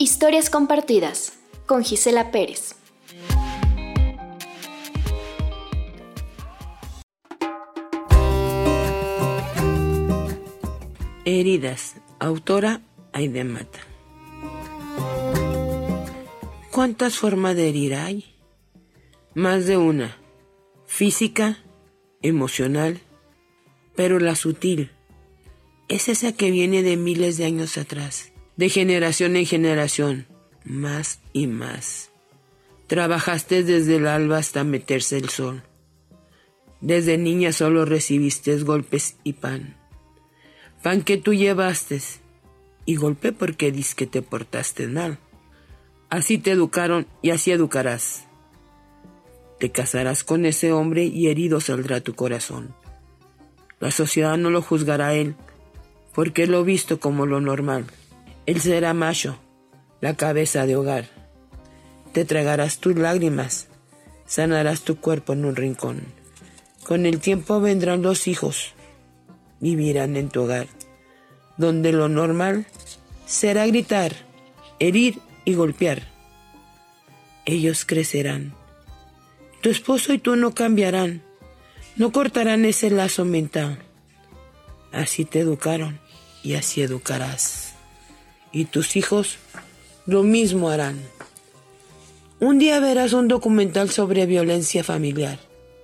Historias compartidas con Gisela Pérez. Heridas, autora Aide Mata. ¿Cuántas formas de herir hay? Más de una. Física, emocional, pero la sutil es esa que viene de miles de años atrás, de generación en generación, más y más. Trabajaste desde el alba hasta meterse el sol. Desde niña solo recibiste golpes y pan pan que tú llevaste y golpe porque dis que te portaste mal. Así te educaron y así educarás. Te casarás con ese hombre y herido saldrá tu corazón. La sociedad no lo juzgará a él, porque lo visto como lo normal. Él será macho, la cabeza de hogar. Te tragarás tus lágrimas, sanarás tu cuerpo en un rincón. Con el tiempo vendrán los hijos, vivirán en tu hogar, donde lo normal será gritar, herir y golpear. Ellos crecerán. Tu esposo y tú no cambiarán, no cortarán ese lazo mental. Así te educaron y así educarás. Y tus hijos lo mismo harán. Un día verás un documental sobre violencia familiar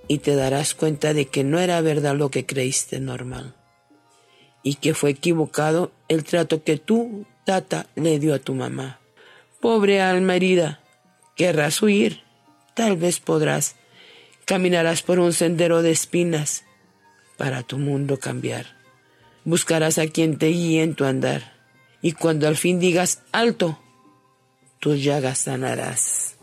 y te darás cuenta de que no era verdad lo que creíste normal y que fue equivocado el trato que tú, tata, le dio a tu mamá. Pobre alma herida, querrás huir, tal vez podrás. Caminarás por un sendero de espinas para tu mundo cambiar. Buscarás a quien te guíe en tu andar y cuando al fin digas alto, tus llagas sanarás.